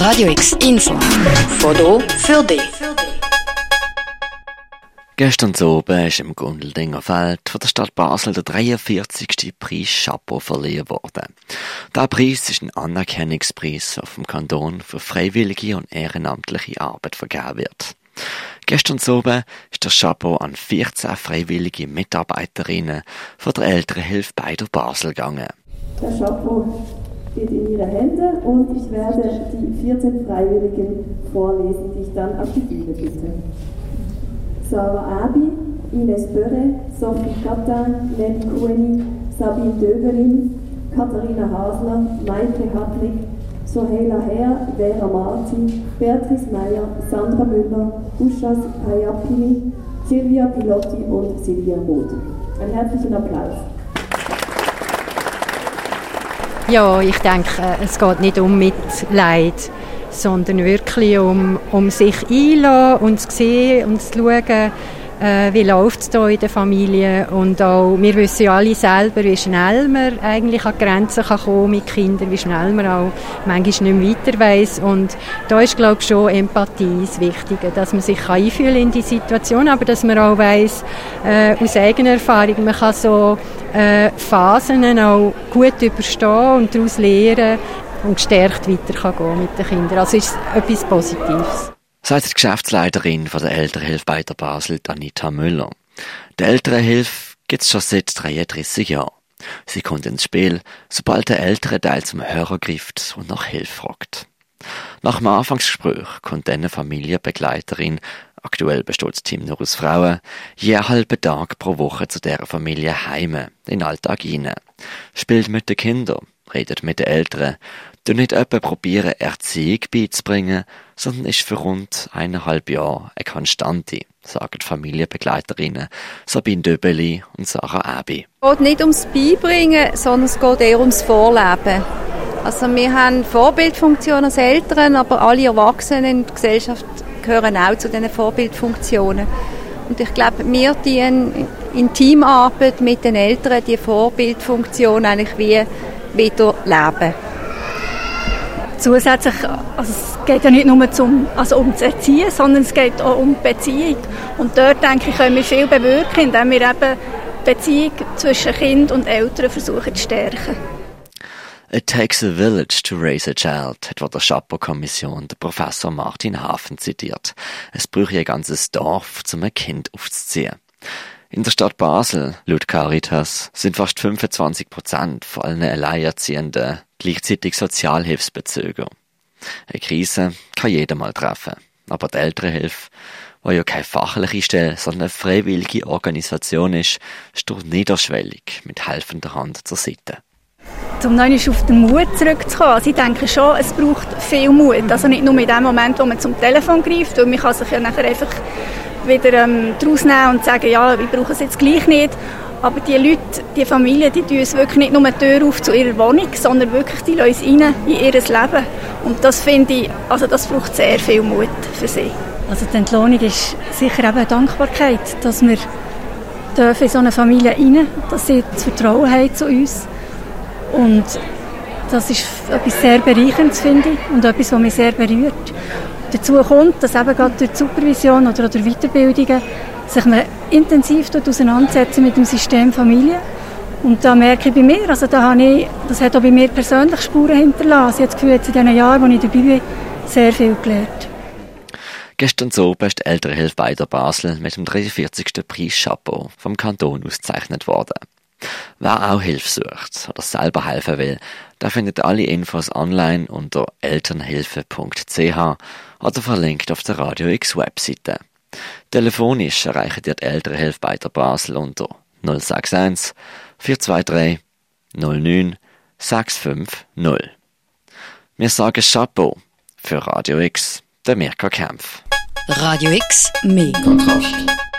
Radio X Info. Foto für dich. Gestern oben ist im Gundeldinger Feld von der Stadt Basel der 43. Preis Chapeau verliehen worden. Der Preis ist ein Anerkennungspreis auf dem Kanton für freiwillige und ehrenamtliche Arbeit vergeben wird. Gestern oben ist der Chapeau an 14 freiwillige Mitarbeiterinnen von der Elternhilfe beider Basel gegangen. Der Chapeau steht in Ihren Händen und ich werde die 14 Freiwilligen vorlesen, die ich dann auf die Bühne bitte. Sarah Abi, Ines Börre, Sophie Kattan, Nelly Kueni, Sabine Döberin, Katharina Hasler, Maike Hartwig, Soheila Herr, Vera Marti, Beatrice Meyer, Sandra Müller, Ushas Payapini, Silvia Pilotti und Silvia Roth. Einen herzlichen Applaus. Ja, ich denke, es geht nicht um Mitleid sondern wirklich um, um sich einlassen und zu sehen und zu schauen, äh, wie läuft es in der Familie und auch, wir wissen ja alle selber, wie schnell man eigentlich an Grenzen kann kommen mit Kindern, wie schnell man auch manchmal nicht weiter weiss und da ist glaube ich schon Empathie das Wichtige, dass man sich kann einfühlen in die Situation, aber dass man auch weiss, äh, aus eigener Erfahrung, man kann so äh, Phasen auch gut überstehen und daraus lernen, und gestärkt weitergehen mit den Kindern. Also ist es etwas Positives. Sagt die Geschäftsleiterin von der Elternhilfe bei der Basel, Anita Müller. Die Elternhilfe gibt es schon seit 33 Jahren. Sie kommt ins Spiel, sobald der ältere Teil zum Hörer greift und nach Hilfe fragt. Nach dem Anfangsgespräch kommt eine Familienbegleiterin, aktuell besteht das Team nur aus Frauen, je halben Tag pro Woche zu der Familie heime, in den Alltag hinein, spielt mit den Kindern, redet mit den Eltern, du nicht etwa probieren, Erziehung beizubringen, sondern ist für rund eineinhalb Jahre eine Konstante, sagen die Familienbegleiterinnen Sabine Döbeli und Sarah Abi. Es geht nicht ums Beibringen, sondern es geht eher ums Vorleben. Also wir haben Vorbildfunktionen als Eltern, aber alle Erwachsenen in der Gesellschaft gehören auch zu diesen Vorbildfunktionen. Und ich glaube, wir die in Teamarbeit mit den Eltern die Vorbildfunktion eigentlich wie wieder leben. Zusätzlich, also es geht ja nicht nur zum, also um das Erziehen, sondern es geht auch um Beziehung. Und dort, denke ich, können wir viel bewirken, indem wir eben die Beziehung zwischen Kind und Eltern versuchen zu stärken. It takes a village to raise a child, hat von der Schapper-Kommission der Professor Martin Hafen zitiert. Es brauche ein ganzes Dorf, um ein Kind aufzuziehen. In der Stadt Basel, laut Caritas, sind fast 25 Prozent von allen Alleinerziehenden gleichzeitig Sozialhilfsbezüger. Eine Krise kann jeder mal treffen. Aber die Elternhilfe, die ja keine fachliche Stelle, sondern eine freiwillige Organisation ist, steht niederschwellig mit helfender Hand zur Seite. Um noch auf den Mut zurückzukommen. Also ich denke schon, es braucht viel Mut. Also nicht nur in dem Moment, wo man zum Telefon greift, weil man kann sich ja nachher einfach wieder ähm, daraus nehmen und sagen, ja, wir brauchen es jetzt gleich nicht. Aber die Leute, die Familien, die tun es wirklich nicht nur die Tür auf zu ihrer Wohnung, sondern wirklich, die lassen rein in ihr Leben. Und das finde ich, also das braucht sehr viel Mut für sie. Also die Entlohnung ist sicher eben eine Dankbarkeit, dass wir dürfen in so eine Familie rein, dass sie das Vertrauen haben zu uns. Und das ist etwas sehr Bereicherndes, finde ich, und etwas, was mich sehr berührt. Dazu kommt, dass eben gerade durch die Supervision oder durch Weiterbildungen sich man intensiv auseinandersetzen mit dem System Familie. Und da merke ich bei mir, also da habe ich, das hat auch bei mir persönlich Spuren hinterlassen. Ich habe das Gefühl, in den Jahren, als ich dabei bin, sehr viel gelernt. Gestern so ist die Elternhilfe bei der Basel mit dem 43. Preis Chapeau vom Kanton ausgezeichnet worden. Wer auch Hilfe sucht oder selber helfen will, der findet alle Infos online unter elternhilfe.ch oder verlinkt auf der Radio X Webseite. Telefonisch erreichen ihr die Elternhilfe bei der Basel unter 061 423 09 650. Wir sagen Chapeau für Radio X, der Mirka Kempf. Radio X, mehr Kontrast.